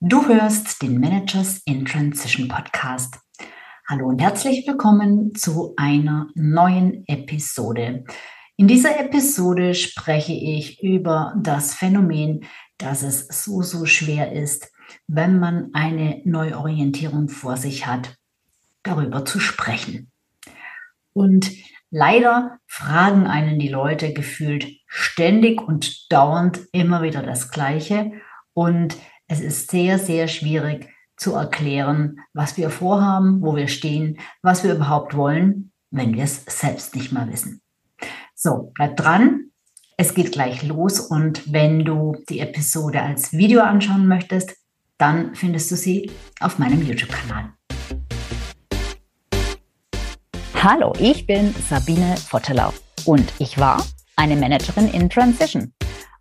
Du hörst den Managers in Transition Podcast. Hallo und herzlich willkommen zu einer neuen Episode. In dieser Episode spreche ich über das Phänomen, dass es so, so schwer ist, wenn man eine Neuorientierung vor sich hat, darüber zu sprechen. Und leider fragen einen die Leute gefühlt ständig und dauernd immer wieder das Gleiche. Und es ist sehr, sehr schwierig zu erklären, was wir vorhaben, wo wir stehen, was wir überhaupt wollen, wenn wir es selbst nicht mal wissen. So, bleib dran. Es geht gleich los und wenn du die Episode als Video anschauen möchtest, dann findest du sie auf meinem YouTube-Kanal. Hallo, ich bin Sabine Vottelau und ich war eine Managerin in Transition.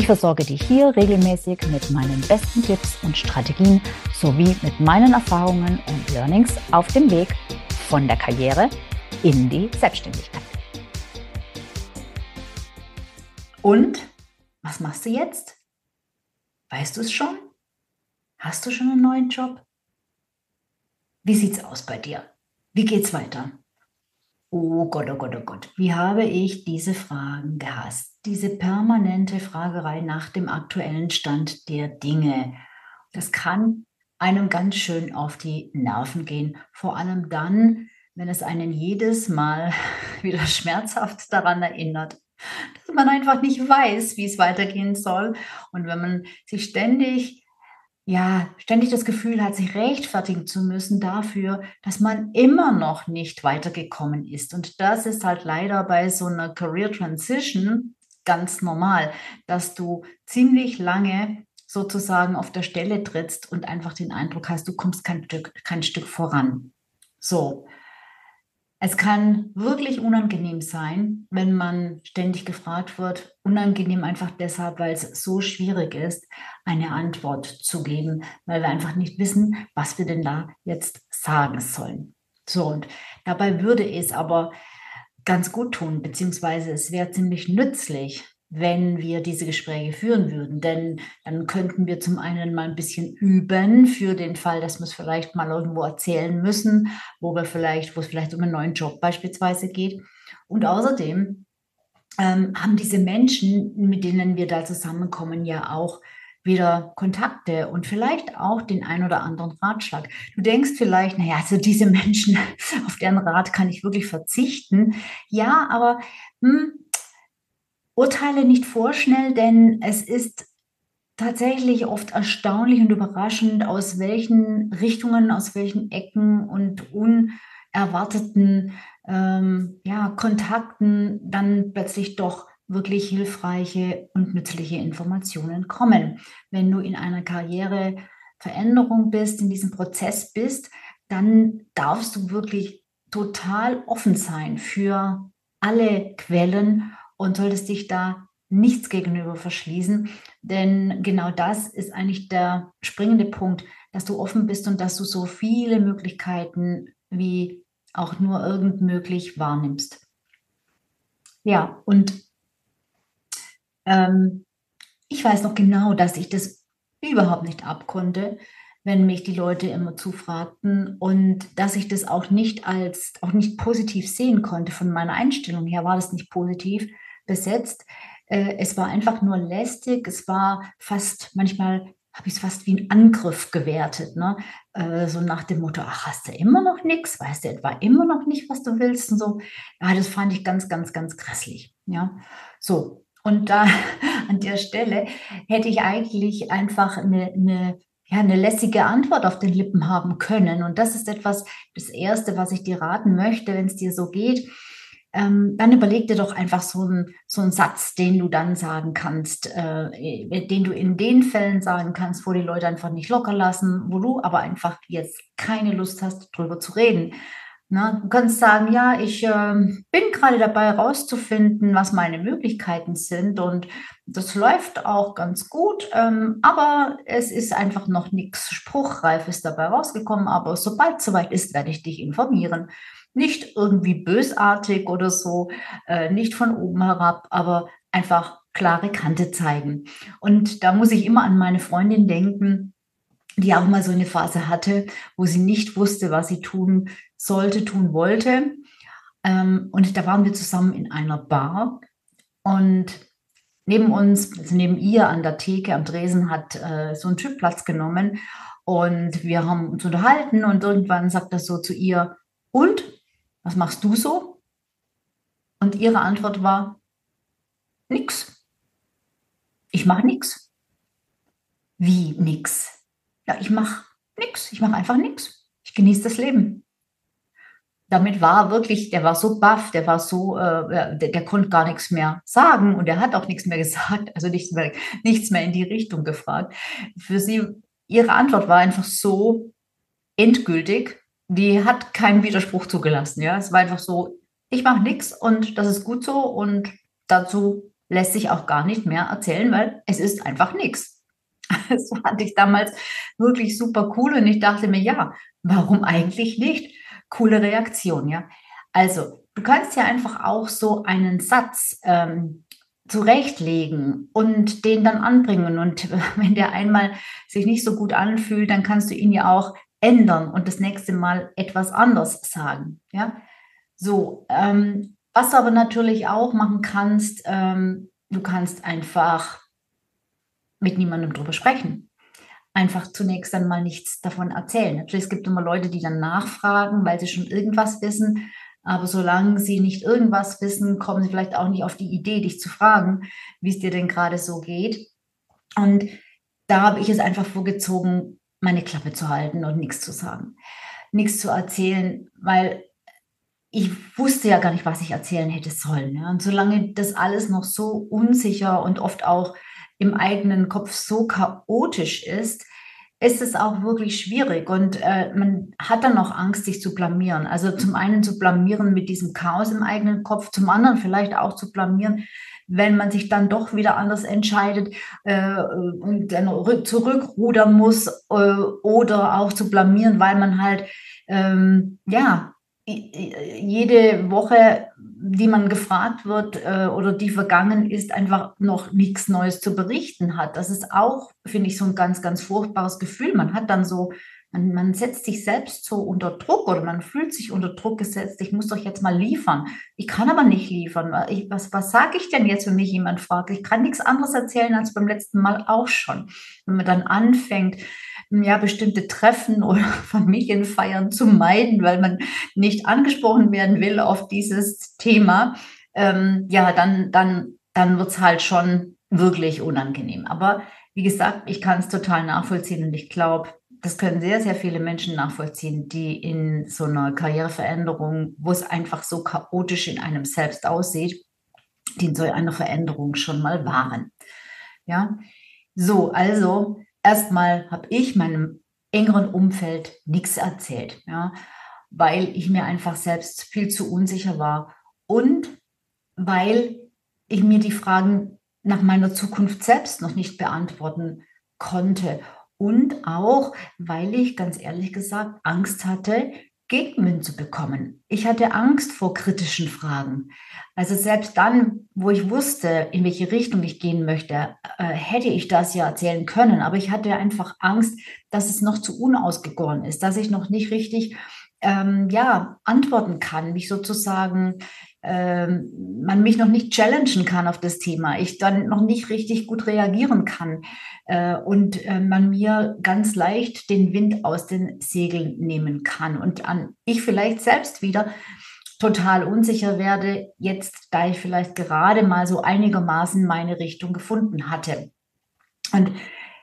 Ich versorge dich hier regelmäßig mit meinen besten Tipps und Strategien sowie mit meinen Erfahrungen und Learnings auf dem Weg von der Karriere in die Selbstständigkeit. Und was machst du jetzt? Weißt du es schon? Hast du schon einen neuen Job? Wie sieht's aus bei dir? Wie geht's weiter? Oh Gott, oh Gott, oh Gott, wie habe ich diese Fragen gehasst? Diese permanente Fragerei nach dem aktuellen Stand der Dinge. Das kann einem ganz schön auf die Nerven gehen. Vor allem dann, wenn es einen jedes Mal wieder schmerzhaft daran erinnert, dass man einfach nicht weiß, wie es weitergehen soll. Und wenn man sich ständig ja, ständig das Gefühl hat, sich rechtfertigen zu müssen dafür, dass man immer noch nicht weitergekommen ist. Und das ist halt leider bei so einer Career Transition ganz normal, dass du ziemlich lange sozusagen auf der Stelle trittst und einfach den Eindruck hast, du kommst kein Stück, kein Stück voran. So, es kann wirklich unangenehm sein, wenn man ständig gefragt wird. Unangenehm einfach deshalb, weil es so schwierig ist, eine Antwort zu geben, weil wir einfach nicht wissen, was wir denn da jetzt sagen sollen. So, und dabei würde es aber ganz gut tun, beziehungsweise es wäre ziemlich nützlich, wenn wir diese Gespräche führen würden. Denn dann könnten wir zum einen mal ein bisschen üben für den Fall, dass wir es vielleicht mal irgendwo erzählen müssen, wo wir vielleicht, wo es vielleicht um einen neuen Job beispielsweise geht. Und außerdem ähm, haben diese Menschen, mit denen wir da zusammenkommen, ja auch wieder Kontakte und vielleicht auch den ein oder anderen Ratschlag. Du denkst vielleicht, naja, also diese Menschen, auf deren Rat kann ich wirklich verzichten. Ja, aber hm, urteile nicht vorschnell, denn es ist tatsächlich oft erstaunlich und überraschend, aus welchen Richtungen, aus welchen Ecken und unerwarteten ähm, ja, Kontakten dann plötzlich doch wirklich hilfreiche und nützliche Informationen kommen. Wenn du in einer Karriereveränderung bist, in diesem Prozess bist, dann darfst du wirklich total offen sein für alle Quellen und solltest dich da nichts gegenüber verschließen, denn genau das ist eigentlich der springende Punkt, dass du offen bist und dass du so viele Möglichkeiten wie auch nur irgend möglich wahrnimmst. Ja, und ähm, ich weiß noch genau, dass ich das überhaupt nicht abkonnte, wenn mich die Leute immer zufragten und dass ich das auch nicht als auch nicht positiv sehen konnte. Von meiner Einstellung her war das nicht positiv, besetzt. Äh, es war einfach nur lästig. Es war fast, manchmal habe ich es fast wie ein Angriff gewertet. Ne? Äh, so nach dem Motto, ach, hast du immer noch nichts? Weißt du etwa immer noch nicht, was du willst? Und so. Ja, das fand ich ganz, ganz, ganz grässlich. Ja, so. Und da an der Stelle hätte ich eigentlich einfach eine, eine ja, eine lässige Antwort auf den Lippen haben können. Und das ist etwas, das Erste, was ich dir raten möchte, wenn es dir so geht ähm, dann überleg dir doch einfach so einen so einen Satz, den du dann sagen kannst, äh, den du in den Fällen sagen kannst, wo die Leute einfach nicht locker lassen, wo du aber einfach jetzt keine Lust hast, drüber zu reden. Na, du kannst sagen, ja, ich äh, bin gerade dabei herauszufinden, was meine Möglichkeiten sind und das läuft auch ganz gut, ähm, aber es ist einfach noch nichts Spruchreifes dabei rausgekommen. Aber sobald es soweit ist, werde ich dich informieren. Nicht irgendwie bösartig oder so, äh, nicht von oben herab, aber einfach klare Kante zeigen. Und da muss ich immer an meine Freundin denken, die auch mal so eine Phase hatte, wo sie nicht wusste, was sie tun sollte, tun wollte. Ähm, und da waren wir zusammen in einer Bar und neben uns, also neben ihr an der Theke am Dresen hat äh, so ein Typ Platz genommen und wir haben uns unterhalten und irgendwann sagt er so zu ihr, und, was machst du so? Und ihre Antwort war, nix. Ich mache nix. Wie nix? Ja, ich mache nix. Ich mache einfach nix. Ich genieße das Leben damit war wirklich, der war so baff, der war so, äh, der, der, konnte gar nichts mehr sagen und er hat auch nichts mehr gesagt, also nichts mehr, nichts mehr in die Richtung gefragt. Für sie, ihre Antwort war einfach so endgültig, die hat keinen Widerspruch zugelassen. Ja, es war einfach so, ich mache nichts und das ist gut so und dazu lässt sich auch gar nicht mehr erzählen, weil es ist einfach nichts. Das fand ich damals wirklich super cool und ich dachte mir, ja, warum eigentlich nicht? coole Reaktion, ja. Also, du kannst ja einfach auch so einen Satz ähm, zurechtlegen und den dann anbringen. Und wenn der einmal sich nicht so gut anfühlt, dann kannst du ihn ja auch ändern und das nächste Mal etwas anders sagen. Ja, so. Ähm, was du aber natürlich auch machen kannst, ähm, du kannst einfach mit niemandem drüber sprechen einfach zunächst einmal nichts davon erzählen. Natürlich, es gibt immer Leute, die dann nachfragen, weil sie schon irgendwas wissen. Aber solange sie nicht irgendwas wissen, kommen sie vielleicht auch nicht auf die Idee, dich zu fragen, wie es dir denn gerade so geht. Und da habe ich es einfach vorgezogen, meine Klappe zu halten und nichts zu sagen, nichts zu erzählen, weil ich wusste ja gar nicht, was ich erzählen hätte sollen. Und solange das alles noch so unsicher und oft auch im eigenen Kopf so chaotisch ist, ist es auch wirklich schwierig und äh, man hat dann auch Angst, sich zu blamieren. Also zum einen zu blamieren mit diesem Chaos im eigenen Kopf, zum anderen vielleicht auch zu blamieren, wenn man sich dann doch wieder anders entscheidet äh, und dann zurückrudern muss äh, oder auch zu blamieren, weil man halt ähm, ja jede Woche, die man gefragt wird äh, oder die vergangen ist, einfach noch nichts Neues zu berichten hat. Das ist auch, finde ich, so ein ganz, ganz furchtbares Gefühl. Man hat dann so, man, man setzt sich selbst so unter Druck oder man fühlt sich unter Druck gesetzt. Ich muss doch jetzt mal liefern. Ich kann aber nicht liefern. Ich, was was sage ich denn jetzt, wenn mich jemand fragt? Ich kann nichts anderes erzählen als beim letzten Mal auch schon. Wenn man dann anfängt, ja, bestimmte Treffen oder Familienfeiern zu meiden, weil man nicht angesprochen werden will auf dieses Thema, ähm, ja, dann, dann, dann wird es halt schon wirklich unangenehm. Aber wie gesagt, ich kann es total nachvollziehen und ich glaube, das können sehr, sehr viele Menschen nachvollziehen, die in so einer Karriereveränderung, wo es einfach so chaotisch in einem selbst aussieht, die in so einer Veränderung schon mal waren. Ja, so, also erstmal habe ich meinem engeren Umfeld nichts erzählt, ja, weil ich mir einfach selbst viel zu unsicher war und weil ich mir die Fragen nach meiner Zukunft selbst noch nicht beantworten konnte. Und auch, weil ich ganz ehrlich gesagt Angst hatte, Gegenwind zu bekommen. Ich hatte Angst vor kritischen Fragen. Also selbst dann, wo ich wusste, in welche Richtung ich gehen möchte, äh, hätte ich das ja erzählen können. Aber ich hatte einfach Angst, dass es noch zu unausgegoren ist, dass ich noch nicht richtig ähm, ja, antworten kann, mich sozusagen ähm, man mich noch nicht challengen kann auf das Thema, ich dann noch nicht richtig gut reagieren kann äh, und äh, man mir ganz leicht den Wind aus den Segeln nehmen kann und an ich vielleicht selbst wieder total unsicher werde, jetzt da ich vielleicht gerade mal so einigermaßen meine Richtung gefunden hatte. Und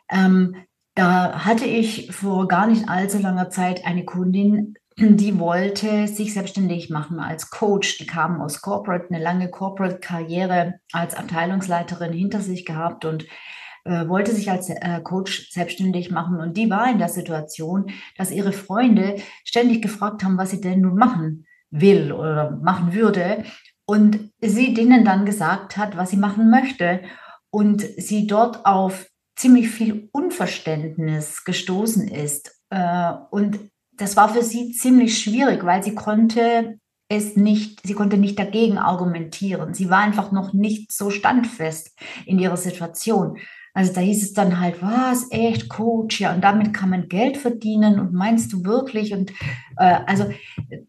ähm, da hatte ich vor gar nicht allzu langer Zeit eine Kundin, die wollte sich selbstständig machen als Coach. Die kam aus Corporate, eine lange Corporate-Karriere als Abteilungsleiterin hinter sich gehabt und äh, wollte sich als äh, Coach selbstständig machen und die war in der Situation, dass ihre Freunde ständig gefragt haben, was sie denn nun machen will oder machen würde und sie denen dann gesagt hat, was sie machen möchte und sie dort auf ziemlich viel Unverständnis gestoßen ist. Äh, und das war für sie ziemlich schwierig, weil sie konnte es nicht, sie konnte nicht dagegen argumentieren. Sie war einfach noch nicht so standfest in ihrer Situation. Also da hieß es dann halt, was, echt Coach, ja, und damit kann man Geld verdienen und meinst du wirklich? Und äh, also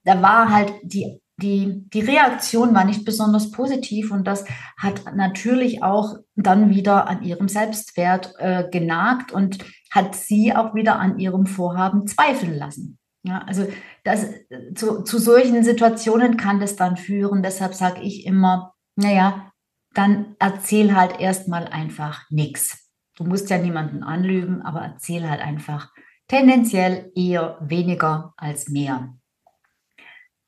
da war halt die, die, die Reaktion war nicht besonders positiv und das hat natürlich auch dann wieder an ihrem Selbstwert äh, genagt und hat sie auch wieder an ihrem Vorhaben zweifeln lassen. Ja, also das, zu, zu solchen Situationen kann das dann führen. Deshalb sage ich immer, naja, dann erzähl halt erstmal einfach nichts. Du musst ja niemanden anlügen, aber erzähl halt einfach tendenziell eher weniger als mehr.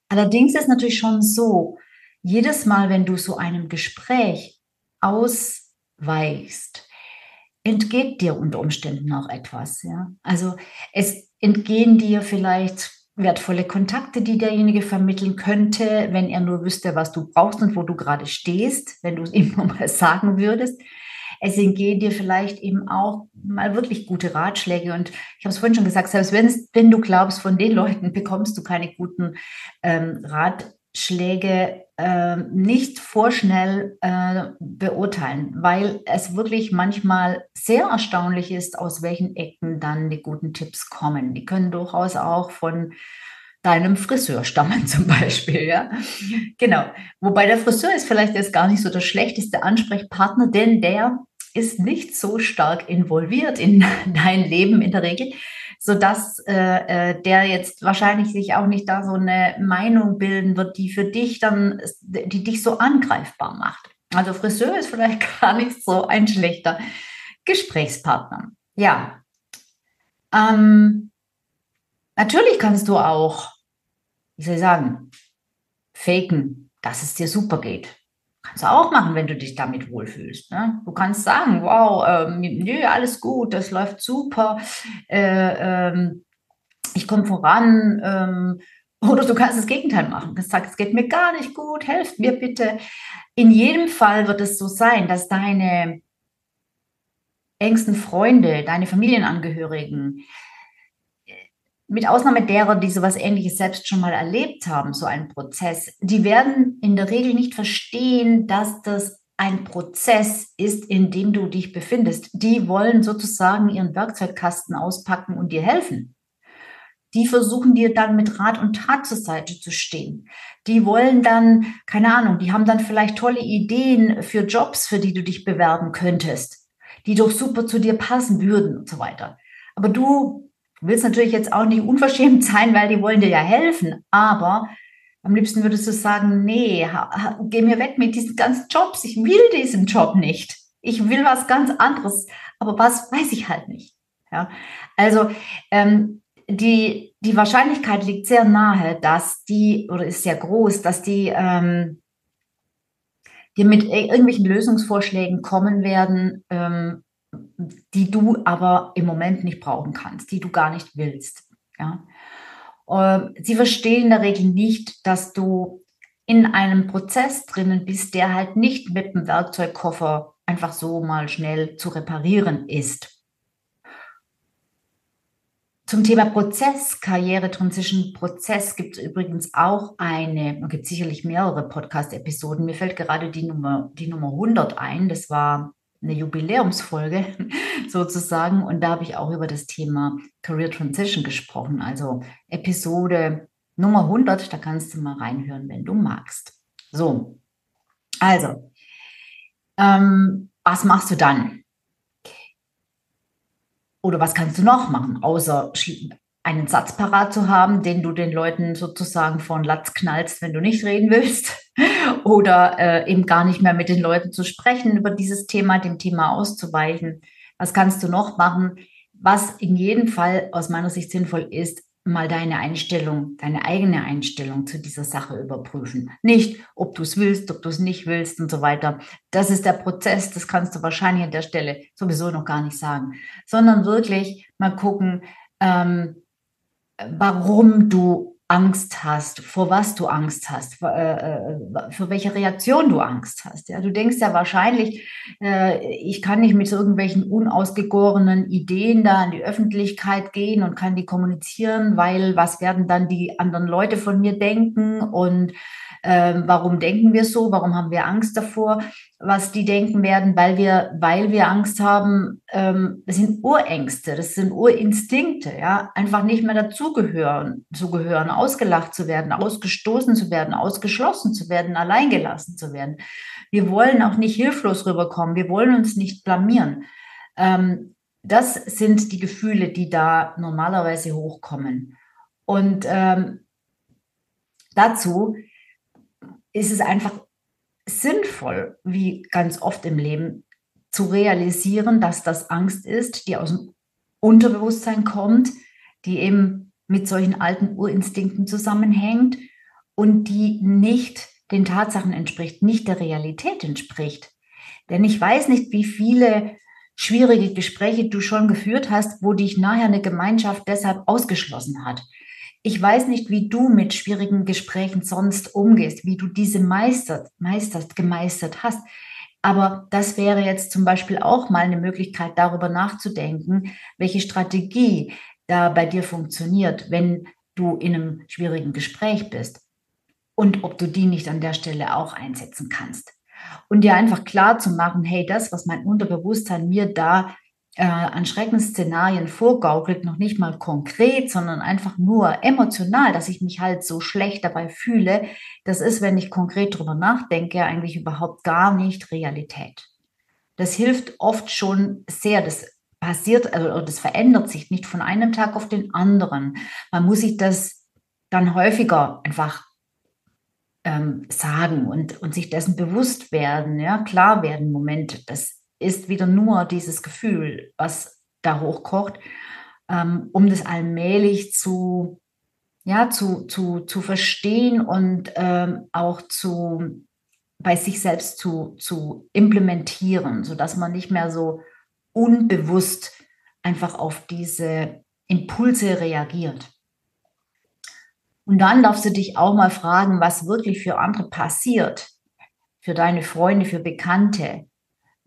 Allerdings ist natürlich schon so, jedes Mal, wenn du so einem Gespräch ausweichst, entgeht dir unter Umständen auch etwas. Ja? Also es entgehen dir vielleicht wertvolle Kontakte, die derjenige vermitteln könnte, wenn er nur wüsste, was du brauchst und wo du gerade stehst, wenn du es ihm mal sagen würdest. Es entgehen dir vielleicht eben auch mal wirklich gute Ratschläge. Und ich habe es vorhin schon gesagt, selbst wenn du glaubst, von den Leuten bekommst du keine guten ähm, Ratschläge, äh, nicht vorschnell äh, beurteilen, weil es wirklich manchmal sehr erstaunlich ist, aus welchen Ecken dann die guten Tipps kommen. Die können durchaus auch von deinem Friseur stammen zum Beispiel, ja. Genau. Wobei der Friseur ist vielleicht jetzt gar nicht so der schlechteste Ansprechpartner, denn der ist nicht so stark involviert in dein Leben in der Regel sodass äh, äh, der jetzt wahrscheinlich sich auch nicht da so eine Meinung bilden wird, die für dich dann, die dich so angreifbar macht. Also Friseur ist vielleicht gar nicht so ein schlechter Gesprächspartner. Ja. Ähm, natürlich kannst du auch, wie soll ich sagen, faken, dass es dir super geht. Kannst du auch machen, wenn du dich damit wohlfühlst. Ne? Du kannst sagen, wow, ähm, nö, alles gut, das läuft super, äh, ähm, ich komme voran. Ähm, oder du kannst das Gegenteil machen. Du sagst, es geht mir gar nicht gut, helft mir bitte. In jedem Fall wird es so sein, dass deine engsten Freunde, deine Familienangehörigen, mit Ausnahme derer, die sowas ähnliches selbst schon mal erlebt haben, so einen Prozess, die werden in der Regel nicht verstehen, dass das ein Prozess ist, in dem du dich befindest. Die wollen sozusagen ihren Werkzeugkasten auspacken und dir helfen. Die versuchen dir dann mit Rat und Tat zur Seite zu stehen. Die wollen dann, keine Ahnung, die haben dann vielleicht tolle Ideen für Jobs, für die du dich bewerben könntest, die doch super zu dir passen würden und so weiter. Aber du Du willst natürlich jetzt auch nicht unverschämt sein, weil die wollen dir ja helfen, aber am liebsten würdest du sagen, nee, geh mir weg mit diesen ganzen Jobs. Ich will diesen Job nicht. Ich will was ganz anderes. Aber was weiß ich halt nicht. Ja, also ähm, die, die Wahrscheinlichkeit liegt sehr nahe, dass die, oder ist sehr groß, dass die ähm, dir mit irgendwelchen Lösungsvorschlägen kommen werden, ähm, die du aber im Moment nicht brauchen kannst, die du gar nicht willst. Ja? Ähm, sie verstehen in der Regel nicht, dass du in einem Prozess drinnen bist, der halt nicht mit dem Werkzeugkoffer einfach so mal schnell zu reparieren ist. Zum Thema Prozess, Karriere-Transition, Prozess gibt es übrigens auch eine, gibt sicherlich mehrere Podcast-Episoden. Mir fällt gerade die Nummer, die Nummer 100 ein. Das war eine Jubiläumsfolge sozusagen. Und da habe ich auch über das Thema Career Transition gesprochen. Also Episode Nummer 100, da kannst du mal reinhören, wenn du magst. So, also, ähm, was machst du dann? Oder was kannst du noch machen, außer einen Satz parat zu haben, den du den Leuten sozusagen von Latz knallst, wenn du nicht reden willst, oder äh, eben gar nicht mehr mit den Leuten zu sprechen über dieses Thema, dem Thema auszuweichen. Was kannst du noch machen? Was in jedem Fall aus meiner Sicht sinnvoll ist, mal deine Einstellung, deine eigene Einstellung zu dieser Sache überprüfen. Nicht, ob du es willst, ob du es nicht willst und so weiter. Das ist der Prozess, das kannst du wahrscheinlich an der Stelle sowieso noch gar nicht sagen, sondern wirklich mal gucken, ähm, warum du Angst hast, vor was du Angst hast, äh, äh, für welche Reaktion du Angst hast. Ja, du denkst ja wahrscheinlich, äh, ich kann nicht mit so irgendwelchen unausgegorenen Ideen da in die Öffentlichkeit gehen und kann die kommunizieren, weil was werden dann die anderen Leute von mir denken und ähm, warum denken wir so? Warum haben wir Angst davor, was die denken werden? Weil wir, weil wir Angst haben, ähm, das sind Urängste, das sind Urinstinkte, ja, einfach nicht mehr dazugehören, zu gehören, ausgelacht zu werden, ausgestoßen zu werden, ausgeschlossen zu werden, alleingelassen zu werden. Wir wollen auch nicht hilflos rüberkommen, wir wollen uns nicht blamieren. Ähm, das sind die Gefühle, die da normalerweise hochkommen. Und ähm, dazu ist es einfach sinnvoll, wie ganz oft im Leben, zu realisieren, dass das Angst ist, die aus dem Unterbewusstsein kommt, die eben mit solchen alten Urinstinkten zusammenhängt und die nicht den Tatsachen entspricht, nicht der Realität entspricht. Denn ich weiß nicht, wie viele schwierige Gespräche du schon geführt hast, wo dich nachher eine Gemeinschaft deshalb ausgeschlossen hat. Ich weiß nicht, wie du mit schwierigen Gesprächen sonst umgehst, wie du diese meistert, meisterst, gemeistert hast. Aber das wäre jetzt zum Beispiel auch mal eine Möglichkeit, darüber nachzudenken, welche Strategie da bei dir funktioniert, wenn du in einem schwierigen Gespräch bist. Und ob du die nicht an der Stelle auch einsetzen kannst. Und dir einfach klar zu machen, hey, das, was mein Unterbewusstsein mir da äh, an Schreckensszenarien vorgaukelt, noch nicht mal konkret, sondern einfach nur emotional, dass ich mich halt so schlecht dabei fühle, das ist, wenn ich konkret drüber nachdenke, eigentlich überhaupt gar nicht Realität. Das hilft oft schon sehr. Das passiert, also das verändert sich nicht von einem Tag auf den anderen. Man muss sich das dann häufiger einfach ähm, sagen und, und sich dessen bewusst werden, ja, klar werden, Moment, das ist wieder nur dieses Gefühl, was da hochkocht, ähm, um das allmählich zu, ja, zu, zu, zu verstehen und ähm, auch zu, bei sich selbst zu, zu implementieren, sodass man nicht mehr so unbewusst einfach auf diese Impulse reagiert. Und dann darfst du dich auch mal fragen, was wirklich für andere passiert, für deine Freunde, für Bekannte,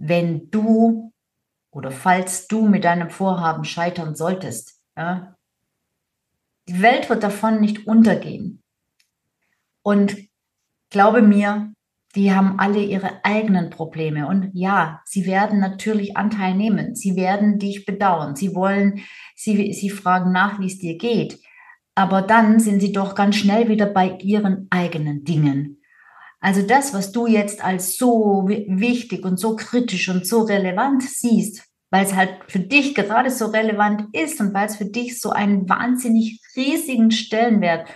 wenn du oder falls du mit deinem Vorhaben scheitern solltest. Ja? Die Welt wird davon nicht untergehen. Und glaube mir, die haben alle ihre eigenen Probleme. Und ja, sie werden natürlich Anteil nehmen. Sie werden dich bedauern. Sie wollen, sie, sie fragen nach, wie es dir geht. Aber dann sind sie doch ganz schnell wieder bei ihren eigenen Dingen. Also das, was du jetzt als so wichtig und so kritisch und so relevant siehst, weil es halt für dich gerade so relevant ist und weil es für dich so einen wahnsinnig riesigen Stellenwert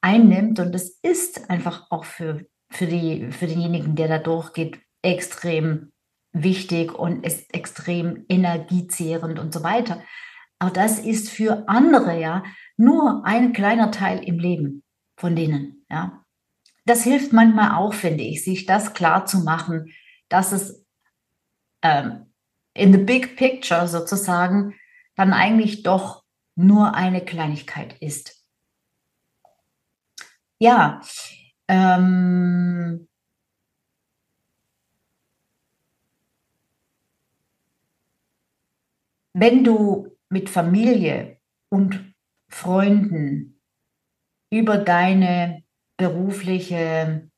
einnimmt. Und es ist einfach auch für, für, die, für denjenigen, der da durchgeht, extrem wichtig und ist extrem energiezehrend und so weiter. Aber das ist für andere ja nur ein kleiner Teil im Leben von denen, ja das hilft manchmal auch, finde ich, sich das klar zu machen, dass es ähm, in the big picture sozusagen dann eigentlich doch nur eine Kleinigkeit ist. Ja, ähm, wenn du mit Familie und Freunden über deine berufliche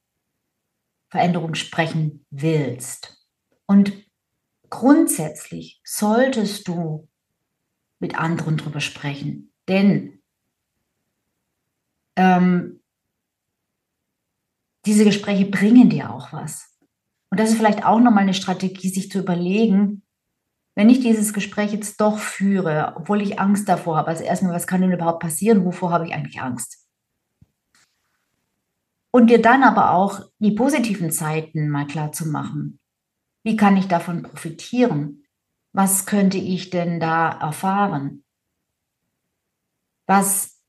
Veränderung sprechen willst. Und grundsätzlich solltest du mit anderen darüber sprechen, denn ähm, diese Gespräche bringen dir auch was. Und das ist vielleicht auch nochmal eine Strategie, sich zu überlegen, wenn ich dieses Gespräch jetzt doch führe, obwohl ich Angst davor habe, also erstmal, was kann denn überhaupt passieren? Wovor habe ich eigentlich Angst? Und dir dann aber auch die positiven Zeiten mal klar zu machen. Wie kann ich davon profitieren? Was könnte ich denn da erfahren? Was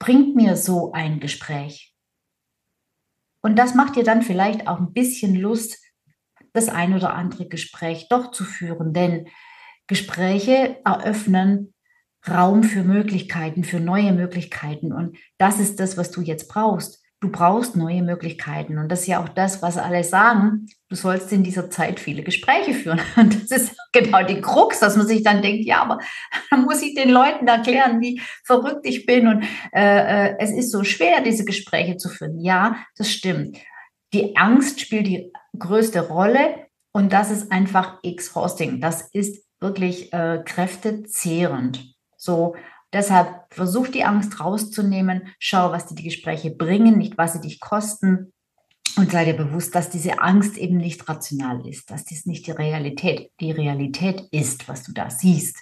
bringt mir so ein Gespräch? Und das macht dir dann vielleicht auch ein bisschen Lust, das ein oder andere Gespräch doch zu führen, denn Gespräche eröffnen Raum für Möglichkeiten, für neue Möglichkeiten. Und das ist das, was du jetzt brauchst. Du brauchst neue Möglichkeiten. Und das ist ja auch das, was alle sagen. Du sollst in dieser Zeit viele Gespräche führen. Und das ist genau die Krux, dass man sich dann denkt, ja, aber dann muss ich den Leuten erklären, wie verrückt ich bin. Und äh, äh, es ist so schwer, diese Gespräche zu führen. Ja, das stimmt. Die Angst spielt die größte Rolle. Und das ist einfach exhausting. Das ist wirklich äh, kräftezehrend. So, deshalb versuch die Angst rauszunehmen, schau, was dir die Gespräche bringen, nicht was sie dich kosten. Und sei dir bewusst, dass diese Angst eben nicht rational ist, dass dies nicht die Realität, die Realität ist, was du da siehst.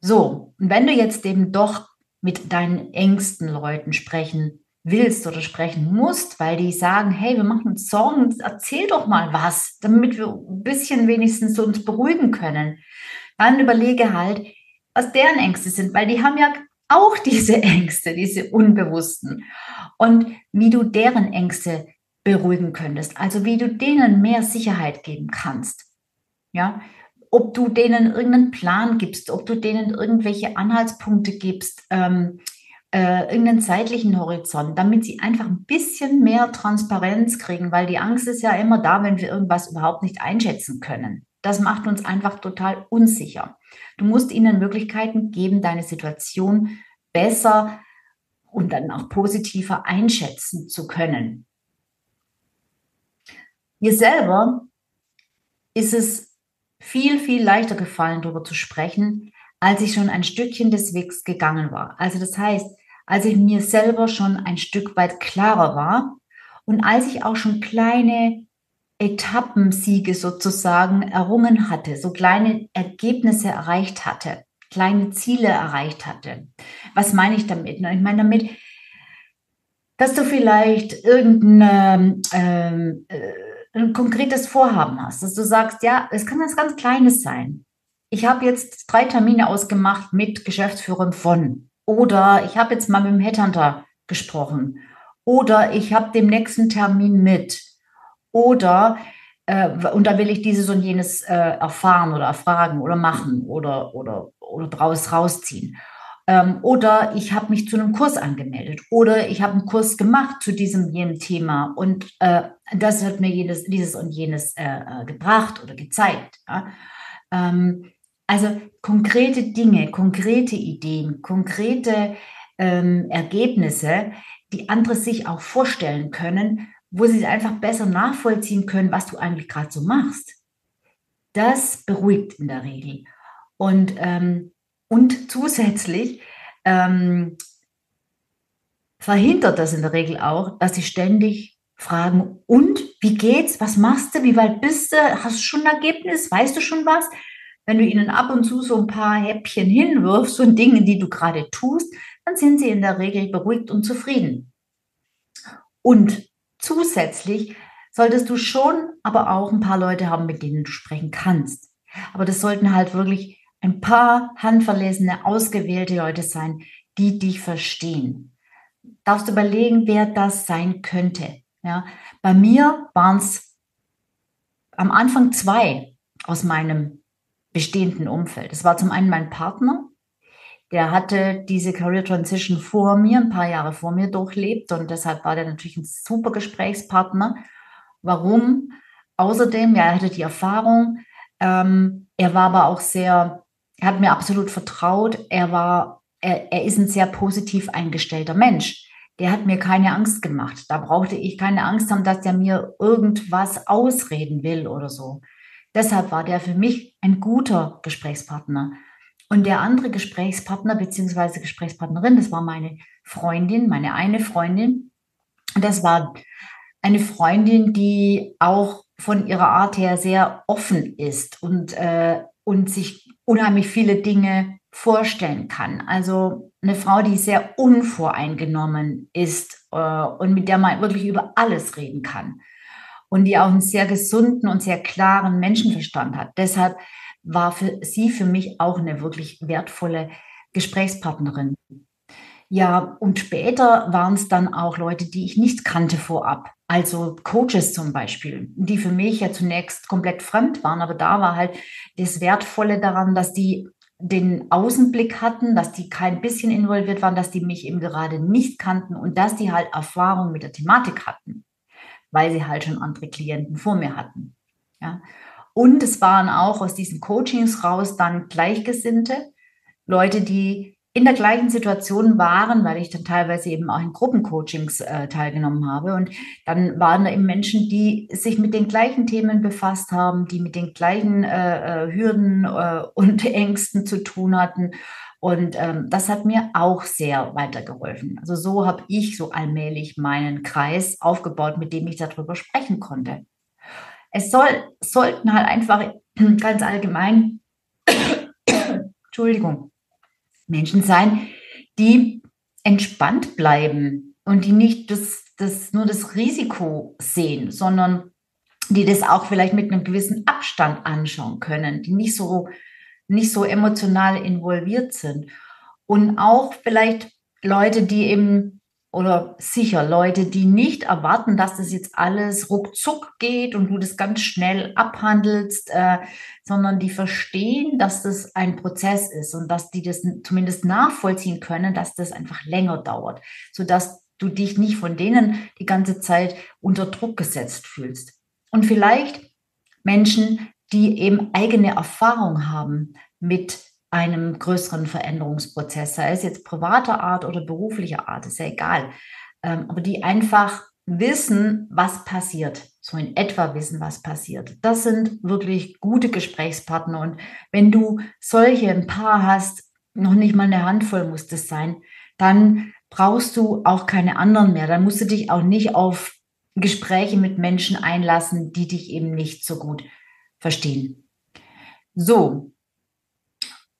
So, und wenn du jetzt eben doch mit deinen engsten Leuten sprechen willst oder sprechen musst, weil die sagen, hey, wir machen uns Sorgen, erzähl doch mal was, damit wir ein bisschen wenigstens uns beruhigen können. Dann überlege halt, was deren Ängste sind, weil die haben ja auch diese Ängste, diese unbewussten. Und wie du deren Ängste beruhigen könntest, also wie du denen mehr Sicherheit geben kannst. Ja, ob du denen irgendeinen Plan gibst, ob du denen irgendwelche Anhaltspunkte gibst, ähm, äh, irgendeinen zeitlichen Horizont, damit sie einfach ein bisschen mehr Transparenz kriegen, weil die Angst ist ja immer da, wenn wir irgendwas überhaupt nicht einschätzen können. Das macht uns einfach total unsicher. Du musst ihnen Möglichkeiten geben, deine Situation besser und dann auch positiver einschätzen zu können. Mir selber ist es viel, viel leichter gefallen, darüber zu sprechen, als ich schon ein Stückchen des Wegs gegangen war. Also das heißt, als ich mir selber schon ein Stück weit klarer war und als ich auch schon kleine Etappensiege sozusagen errungen hatte, so kleine Ergebnisse erreicht hatte, kleine Ziele erreicht hatte. Was meine ich damit? Ich meine damit, dass du vielleicht irgendein ähm, äh, konkretes Vorhaben hast, dass du sagst, ja, es kann was ganz Kleines sein. Ich habe jetzt drei Termine ausgemacht mit Geschäftsführern von. Oder ich habe jetzt mal mit dem Headhunter gesprochen. Oder ich habe den nächsten Termin mit. Oder, äh, und da will ich dieses und jenes äh, erfahren oder erfragen oder machen oder, oder, oder draus rausziehen. Ähm, oder ich habe mich zu einem Kurs angemeldet. Oder ich habe einen Kurs gemacht zu diesem jenem Thema. Und äh, das hat mir jenes, dieses und jenes äh, äh, gebracht oder gezeigt. Ja? Ähm, also konkrete Dinge, konkrete Ideen, konkrete ähm, Ergebnisse, die andere sich auch vorstellen können, wo sie einfach besser nachvollziehen können, was du eigentlich gerade so machst. Das beruhigt in der Regel. Und, ähm, und zusätzlich ähm, verhindert das in der Regel auch, dass sie ständig fragen, und wie geht's? Was machst du? Wie weit bist du? Hast du schon ein Ergebnis? Weißt du schon was? Wenn du ihnen ab und zu so ein paar Häppchen hinwirfst und Dinge, die du gerade tust, dann sind sie in der Regel beruhigt und zufrieden. Und Zusätzlich solltest du schon aber auch ein paar Leute haben, mit denen du sprechen kannst. Aber das sollten halt wirklich ein paar handverlesene, ausgewählte Leute sein, die dich verstehen. Darfst du überlegen, wer das sein könnte. Ja, bei mir waren es am Anfang zwei aus meinem bestehenden Umfeld. Es war zum einen mein Partner, der hatte diese Career Transition vor mir, ein paar Jahre vor mir durchlebt und deshalb war der natürlich ein super Gesprächspartner. Warum? Außerdem, ja, er hatte die Erfahrung, ähm, er war aber auch sehr, er hat mir absolut vertraut, er war, er, er ist ein sehr positiv eingestellter Mensch. Der hat mir keine Angst gemacht. Da brauchte ich keine Angst haben, dass der mir irgendwas ausreden will oder so. Deshalb war der für mich ein guter Gesprächspartner. Und der andere Gesprächspartner bzw. Gesprächspartnerin, das war meine Freundin, meine eine Freundin. Und das war eine Freundin, die auch von ihrer Art her sehr offen ist und, äh, und sich unheimlich viele Dinge vorstellen kann. Also eine Frau, die sehr unvoreingenommen ist äh, und mit der man wirklich über alles reden kann. Und die auch einen sehr gesunden und sehr klaren Menschenverstand hat. Deshalb war für sie für mich auch eine wirklich wertvolle Gesprächspartnerin. Ja, und später waren es dann auch Leute, die ich nicht kannte vorab. Also Coaches zum Beispiel, die für mich ja zunächst komplett fremd waren, aber da war halt das Wertvolle daran, dass die den Außenblick hatten, dass die kein bisschen involviert waren, dass die mich eben gerade nicht kannten und dass die halt Erfahrung mit der Thematik hatten, weil sie halt schon andere Klienten vor mir hatten. Ja. Und es waren auch aus diesen Coachings raus dann Gleichgesinnte, Leute, die in der gleichen Situation waren, weil ich dann teilweise eben auch in Gruppencoachings äh, teilgenommen habe. Und dann waren da eben Menschen, die sich mit den gleichen Themen befasst haben, die mit den gleichen äh, äh Hürden äh, und Ängsten zu tun hatten. Und ähm, das hat mir auch sehr weitergeholfen. Also so habe ich so allmählich meinen Kreis aufgebaut, mit dem ich darüber sprechen konnte. Es soll, sollten halt einfach ganz allgemein, Entschuldigung, Menschen sein, die entspannt bleiben und die nicht das, das, nur das Risiko sehen, sondern die das auch vielleicht mit einem gewissen Abstand anschauen können, die nicht so, nicht so emotional involviert sind. Und auch vielleicht Leute, die eben oder sicher Leute, die nicht erwarten, dass das jetzt alles ruckzuck geht und du das ganz schnell abhandelst, äh, sondern die verstehen, dass das ein Prozess ist und dass die das zumindest nachvollziehen können, dass das einfach länger dauert, sodass du dich nicht von denen die ganze Zeit unter Druck gesetzt fühlst. Und vielleicht Menschen, die eben eigene Erfahrung haben mit einem größeren Veränderungsprozess, sei es jetzt privater Art oder beruflicher Art, ist ja egal, ähm, aber die einfach wissen, was passiert, so in etwa wissen, was passiert. Das sind wirklich gute Gesprächspartner und wenn du solche ein paar hast, noch nicht mal eine Handvoll muss das sein, dann brauchst du auch keine anderen mehr. Dann musst du dich auch nicht auf Gespräche mit Menschen einlassen, die dich eben nicht so gut verstehen. So,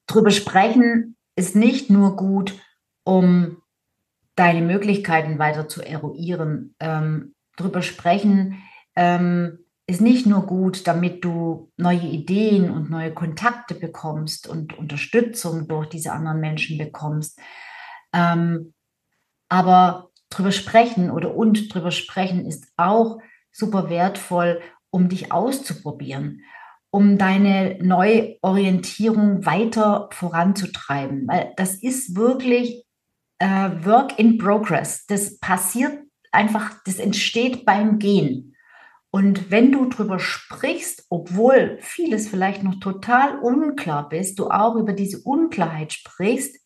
drüber sprechen ist nicht nur gut, um deine Möglichkeiten weiter zu eruieren. Ähm, drüber sprechen ähm, ist nicht nur gut, damit du neue Ideen und neue Kontakte bekommst und Unterstützung durch diese anderen Menschen bekommst. Ähm, aber drüber sprechen oder und drüber sprechen ist auch super wertvoll, um dich auszuprobieren um deine Neuorientierung weiter voranzutreiben. Weil das ist wirklich äh, Work in Progress. Das passiert einfach, das entsteht beim Gehen. Und wenn du darüber sprichst, obwohl vieles vielleicht noch total unklar bist, du auch über diese Unklarheit sprichst,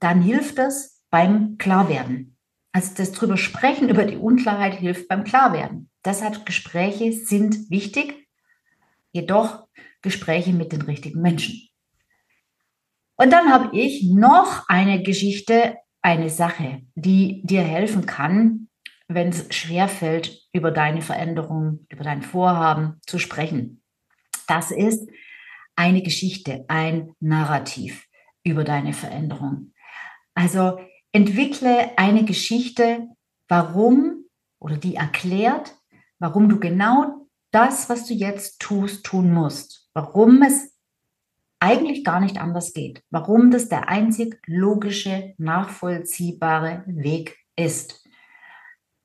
dann hilft das beim Klarwerden. Also das drüber sprechen über die Unklarheit hilft beim Klarwerden. Deshalb Gespräche sind wichtig jedoch Gespräche mit den richtigen Menschen. Und dann habe ich noch eine Geschichte, eine Sache, die dir helfen kann, wenn es schwerfällt, über deine Veränderung, über dein Vorhaben zu sprechen. Das ist eine Geschichte, ein Narrativ über deine Veränderung. Also entwickle eine Geschichte, warum oder die erklärt, warum du genau das, was du jetzt tust, tun musst. Warum es eigentlich gar nicht anders geht. Warum das der einzig logische, nachvollziehbare Weg ist.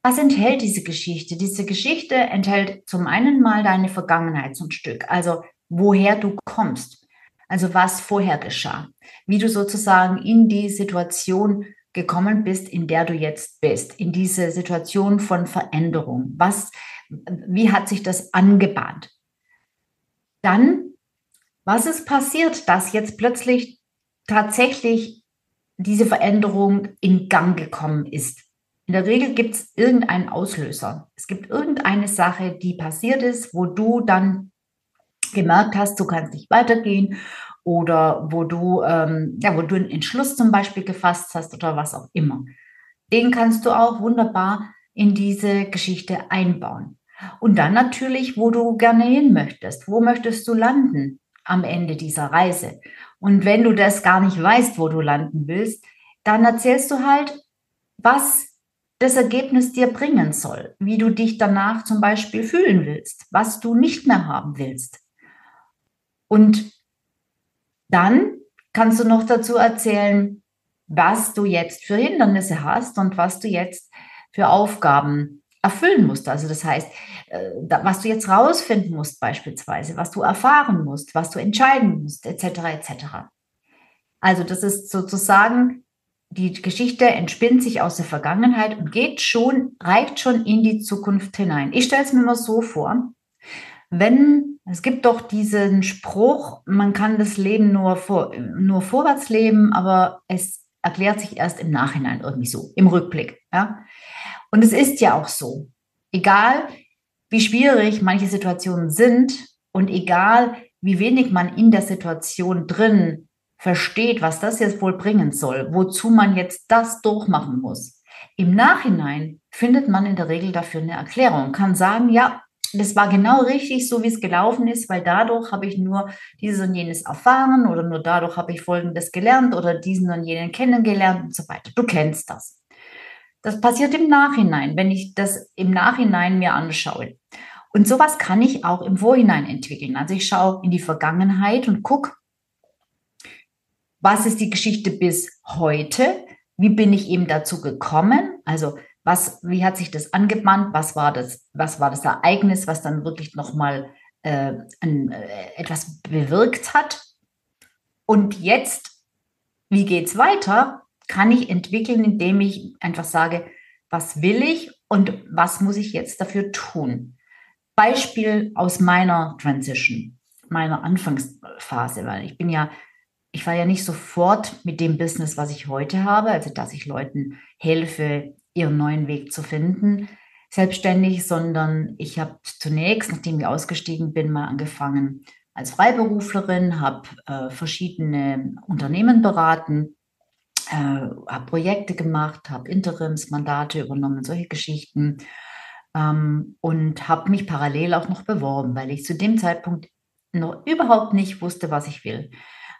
Was enthält diese Geschichte? Diese Geschichte enthält zum einen mal deine Vergangenheit ein Stück, also woher du kommst, also was vorher geschah, wie du sozusagen in die Situation gekommen bist, in der du jetzt bist, in diese Situation von Veränderung. Was wie hat sich das angebahnt? Dann, was ist passiert, dass jetzt plötzlich tatsächlich diese Veränderung in Gang gekommen ist? In der Regel gibt es irgendeinen Auslöser. Es gibt irgendeine Sache, die passiert ist, wo du dann gemerkt hast, du kannst nicht weitergehen oder wo du, ähm, ja, wo du einen Entschluss zum Beispiel gefasst hast oder was auch immer. Den kannst du auch wunderbar in diese Geschichte einbauen. Und dann natürlich, wo du gerne hin möchtest. Wo möchtest du landen am Ende dieser Reise? Und wenn du das gar nicht weißt, wo du landen willst, dann erzählst du halt, was das Ergebnis dir bringen soll, wie du dich danach zum Beispiel fühlen willst, was du nicht mehr haben willst. Und dann kannst du noch dazu erzählen, was du jetzt für Hindernisse hast und was du jetzt für Aufgaben erfüllen musst. Also das heißt, äh, was du jetzt rausfinden musst beispielsweise, was du erfahren musst, was du entscheiden musst, etc. etc. Also das ist sozusagen, die Geschichte entspinnt sich aus der Vergangenheit und geht schon, reicht schon in die Zukunft hinein. Ich stelle es mir immer so vor, wenn, es gibt doch diesen Spruch, man kann das Leben nur, vor, nur vorwärts leben, aber es erklärt sich erst im Nachhinein irgendwie so, im Rückblick. Ja? Und es ist ja auch so. Egal, wie schwierig manche Situationen sind und egal, wie wenig man in der Situation drin versteht, was das jetzt wohl bringen soll, wozu man jetzt das durchmachen muss. Im Nachhinein findet man in der Regel dafür eine Erklärung, kann sagen, ja, das war genau richtig, so wie es gelaufen ist, weil dadurch habe ich nur dieses und jenes erfahren oder nur dadurch habe ich Folgendes gelernt oder diesen und jenen kennengelernt und so weiter. Du kennst das. Das passiert im Nachhinein, wenn ich das im Nachhinein mir anschaue. Und sowas kann ich auch im Vorhinein entwickeln. Also ich schaue in die Vergangenheit und gucke, was ist die Geschichte bis heute? Wie bin ich eben dazu gekommen? Also was, wie hat sich das angebahnt? Was war das, was war das Ereignis, was dann wirklich nochmal äh, äh, etwas bewirkt hat? Und jetzt, wie geht es weiter? Kann ich entwickeln, indem ich einfach sage, was will ich und was muss ich jetzt dafür tun? Beispiel aus meiner Transition, meiner Anfangsphase, weil ich bin ja, ich war ja nicht sofort mit dem Business, was ich heute habe, also dass ich Leuten helfe, ihren neuen Weg zu finden, selbstständig, sondern ich habe zunächst, nachdem ich ausgestiegen bin, mal angefangen als Freiberuflerin, habe äh, verschiedene Unternehmen beraten, äh, habe Projekte gemacht, habe Interimsmandate übernommen, solche Geschichten ähm, und habe mich parallel auch noch beworben, weil ich zu dem Zeitpunkt noch überhaupt nicht wusste, was ich will.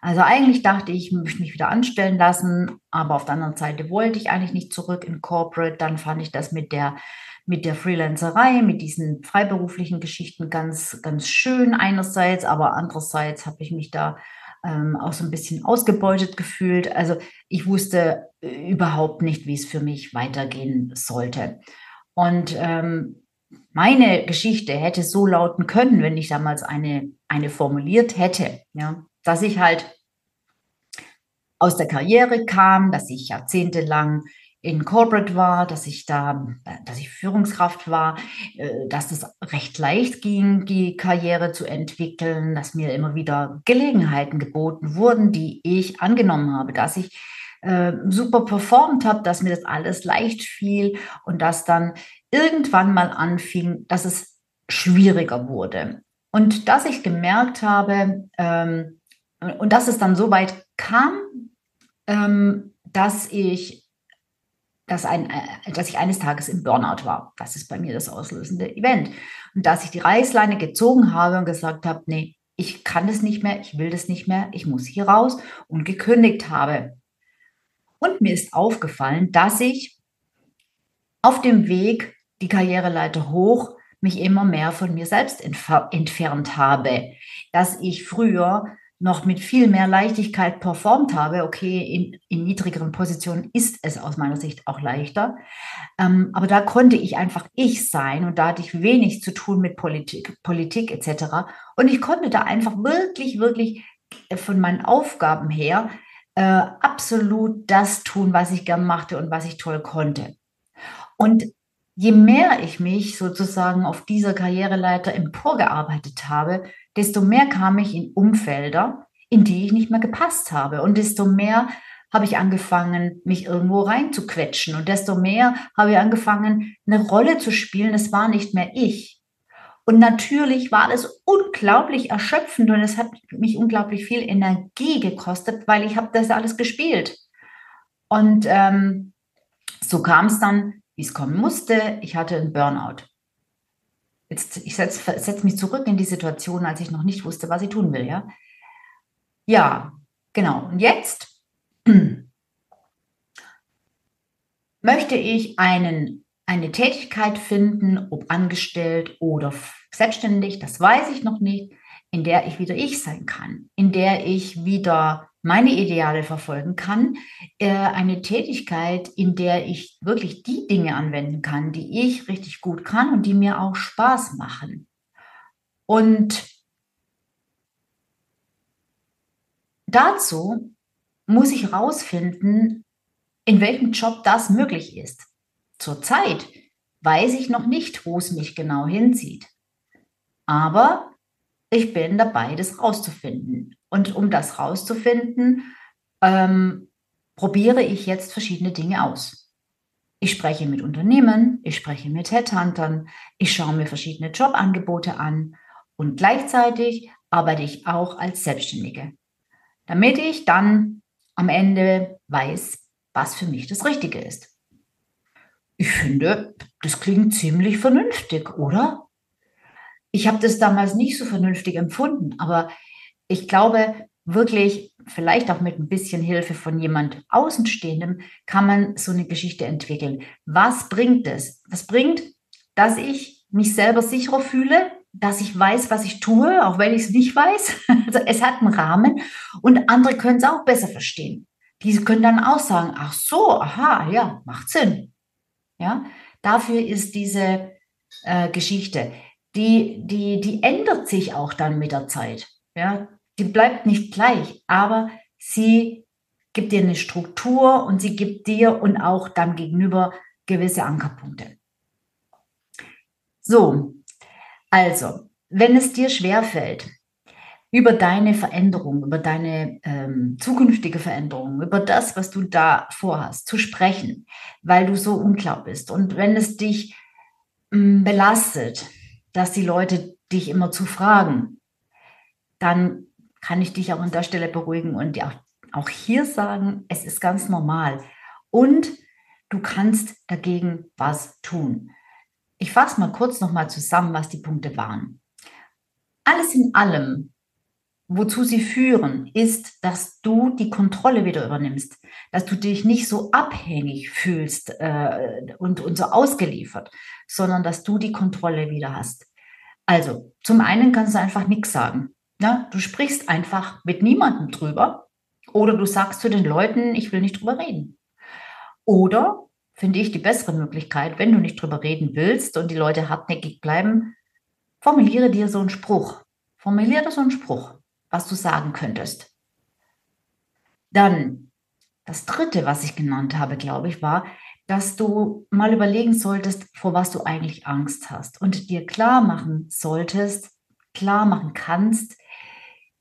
Also eigentlich dachte ich, ich möchte mich wieder anstellen lassen, aber auf der anderen Seite wollte ich eigentlich nicht zurück in Corporate. Dann fand ich das mit der mit der Freelancerei, mit diesen freiberuflichen Geschichten ganz, ganz schön einerseits, aber andererseits habe ich mich da ähm, auch so ein bisschen ausgebeutet gefühlt. Also ich wusste äh, überhaupt nicht, wie es für mich weitergehen sollte. Und ähm, meine Geschichte hätte so lauten können, wenn ich damals eine, eine formuliert hätte. Ja dass ich halt aus der Karriere kam, dass ich jahrzehntelang in Corporate war, dass ich da, dass ich Führungskraft war, äh, dass es recht leicht ging, die Karriere zu entwickeln, dass mir immer wieder Gelegenheiten geboten wurden, die ich angenommen habe, dass ich äh, super performt habe, dass mir das alles leicht fiel und dass dann irgendwann mal anfing, dass es schwieriger wurde. Und dass ich gemerkt habe, ähm, und dass es dann so weit kam, ähm, dass ich dass, ein, äh, dass ich eines Tages im Burnout war. Das ist bei mir das auslösende Event. Und dass ich die Reißleine gezogen habe und gesagt habe, nee, ich kann das nicht mehr, ich will das nicht mehr, ich muss hier raus und gekündigt habe. Und mir ist aufgefallen, dass ich auf dem Weg die Karriereleiter hoch mich immer mehr von mir selbst entfernt habe. Dass ich früher noch mit viel mehr Leichtigkeit performt habe, okay, in, in niedrigeren Positionen ist es aus meiner Sicht auch leichter. Ähm, aber da konnte ich einfach ich sein und da hatte ich wenig zu tun mit Politik, Politik etc. Und ich konnte da einfach wirklich, wirklich von meinen Aufgaben her äh, absolut das tun, was ich gern machte und was ich toll konnte. Und je mehr ich mich sozusagen auf dieser Karriereleiter emporgearbeitet habe, desto mehr kam ich in Umfelder, in die ich nicht mehr gepasst habe. Und desto mehr habe ich angefangen, mich irgendwo reinzuquetschen. Und desto mehr habe ich angefangen, eine Rolle zu spielen. Es war nicht mehr ich. Und natürlich war das unglaublich erschöpfend und es hat mich unglaublich viel Energie gekostet, weil ich habe das alles gespielt. Und ähm, so kam es dann, wie es kommen musste. Ich hatte einen Burnout. Jetzt, ich setze setz mich zurück in die Situation, als ich noch nicht wusste, was ich tun will, ja. Ja, genau. Und jetzt möchte ich einen, eine Tätigkeit finden, ob angestellt oder selbstständig, das weiß ich noch nicht, in der ich wieder ich sein kann, in der ich wieder meine Ideale verfolgen kann, äh, eine Tätigkeit, in der ich wirklich die Dinge anwenden kann, die ich richtig gut kann und die mir auch Spaß machen. Und dazu muss ich herausfinden, in welchem Job das möglich ist. Zurzeit weiß ich noch nicht, wo es mich genau hinzieht. Aber ich bin dabei, das rauszufinden. Und um das rauszufinden, ähm, probiere ich jetzt verschiedene Dinge aus. Ich spreche mit Unternehmen, ich spreche mit Headhuntern, ich schaue mir verschiedene Jobangebote an und gleichzeitig arbeite ich auch als Selbstständige, damit ich dann am Ende weiß, was für mich das Richtige ist. Ich finde, das klingt ziemlich vernünftig, oder? Ich habe das damals nicht so vernünftig empfunden, aber ich glaube wirklich, vielleicht auch mit ein bisschen Hilfe von jemand Außenstehendem, kann man so eine Geschichte entwickeln. Was bringt es? Was bringt, dass ich mich selber sicherer fühle, dass ich weiß, was ich tue, auch wenn ich es nicht weiß. Also es hat einen Rahmen und andere können es auch besser verstehen. Diese können dann auch sagen, ach so, aha, ja, macht Sinn. Ja, dafür ist diese äh, Geschichte, die, die, die ändert sich auch dann mit der Zeit. Ja, die bleibt nicht gleich, aber sie gibt dir eine Struktur und sie gibt dir und auch dann gegenüber gewisse Ankerpunkte. So, also, wenn es dir schwerfällt, über deine Veränderung, über deine ähm, zukünftige Veränderung, über das, was du da vorhast, zu sprechen, weil du so unklar bist. Und wenn es dich ähm, belastet, dass die Leute dich immer zu fragen, dann kann ich dich auch an der Stelle beruhigen und auch, auch hier sagen, es ist ganz normal. Und du kannst dagegen was tun. Ich fasse mal kurz nochmal zusammen, was die Punkte waren. Alles in allem wozu sie führen, ist, dass du die Kontrolle wieder übernimmst, dass du dich nicht so abhängig fühlst äh, und, und so ausgeliefert, sondern dass du die Kontrolle wieder hast. Also, zum einen kannst du einfach nichts sagen. Ja? Du sprichst einfach mit niemandem drüber oder du sagst zu den Leuten, ich will nicht drüber reden. Oder, finde ich, die bessere Möglichkeit, wenn du nicht drüber reden willst und die Leute hartnäckig bleiben, formuliere dir so einen Spruch. Formuliere so einen Spruch was du sagen könntest. Dann das dritte, was ich genannt habe, glaube ich, war, dass du mal überlegen solltest, vor was du eigentlich Angst hast und dir klar machen solltest, klar machen kannst,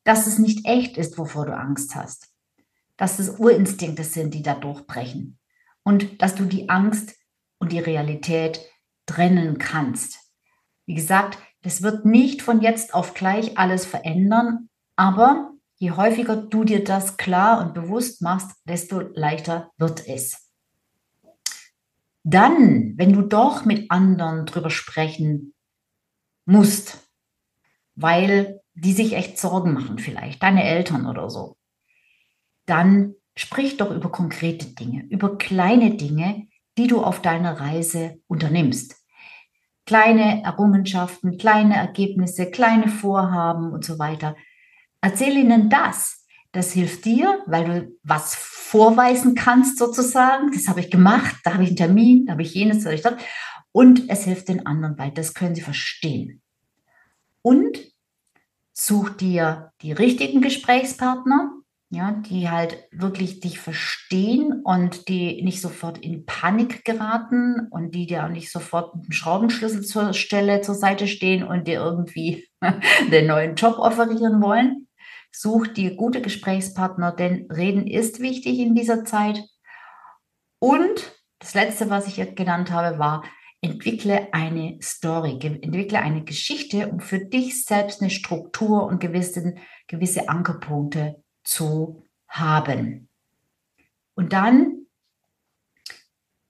dass es nicht echt ist, wovor du Angst hast. Dass es Urinstinkte sind, die da durchbrechen. Und dass du die Angst und die Realität trennen kannst. Wie gesagt, das wird nicht von jetzt auf gleich alles verändern, aber je häufiger du dir das klar und bewusst machst, desto leichter wird es. Dann, wenn du doch mit anderen drüber sprechen musst, weil die sich echt Sorgen machen, vielleicht deine Eltern oder so, dann sprich doch über konkrete Dinge, über kleine Dinge, die du auf deiner Reise unternimmst. Kleine Errungenschaften, kleine Ergebnisse, kleine Vorhaben und so weiter. Erzähl ihnen das. Das hilft dir, weil du was vorweisen kannst sozusagen. Das habe ich gemacht, da habe ich einen Termin, da habe ich jenes, da habe ich das. Und es hilft den anderen, weil das können sie verstehen. Und such dir die richtigen Gesprächspartner, ja, die halt wirklich dich verstehen und die nicht sofort in Panik geraten und die dir auch nicht sofort mit dem Schraubenschlüssel zur Stelle zur Seite stehen und dir irgendwie den neuen Job offerieren wollen, Such dir gute Gesprächspartner, denn Reden ist wichtig in dieser Zeit. Und das letzte, was ich jetzt genannt habe, war, entwickle eine Story, entwickle eine Geschichte, um für dich selbst eine Struktur und gewisse, gewisse Ankerpunkte zu haben. Und dann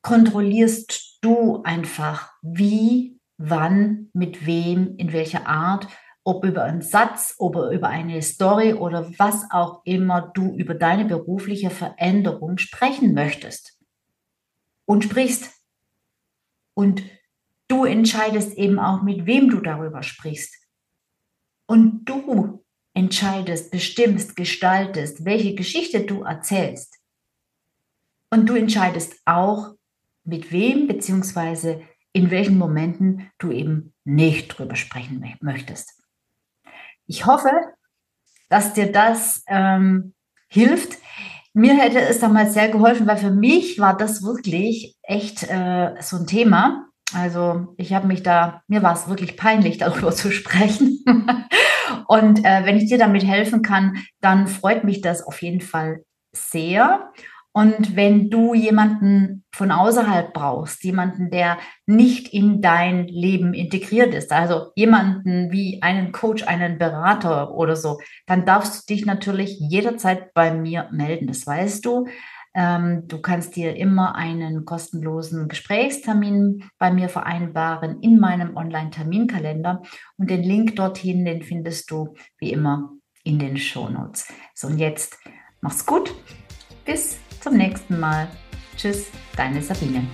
kontrollierst du einfach, wie, wann, mit wem, in welcher Art ob über einen Satz, ob über eine Story oder was auch immer du über deine berufliche Veränderung sprechen möchtest und sprichst. Und du entscheidest eben auch, mit wem du darüber sprichst. Und du entscheidest, bestimmst, gestaltest, welche Geschichte du erzählst. Und du entscheidest auch, mit wem bzw. in welchen Momenten du eben nicht drüber sprechen möchtest. Ich hoffe, dass dir das ähm, hilft. Mir hätte es damals sehr geholfen, weil für mich war das wirklich echt äh, so ein Thema. Also ich habe mich da, mir war es wirklich peinlich, darüber zu sprechen. Und äh, wenn ich dir damit helfen kann, dann freut mich das auf jeden Fall sehr. Und wenn du jemanden von außerhalb brauchst, jemanden, der nicht in dein Leben integriert ist, also jemanden wie einen Coach, einen Berater oder so, dann darfst du dich natürlich jederzeit bei mir melden. Das weißt du. Ähm, du kannst dir immer einen kostenlosen Gesprächstermin bei mir vereinbaren in meinem Online-Terminkalender. Und den Link dorthin, den findest du wie immer in den Shownotes. So, und jetzt mach's gut. Bis zum nächsten Mal. Tschüss, deine Sabine.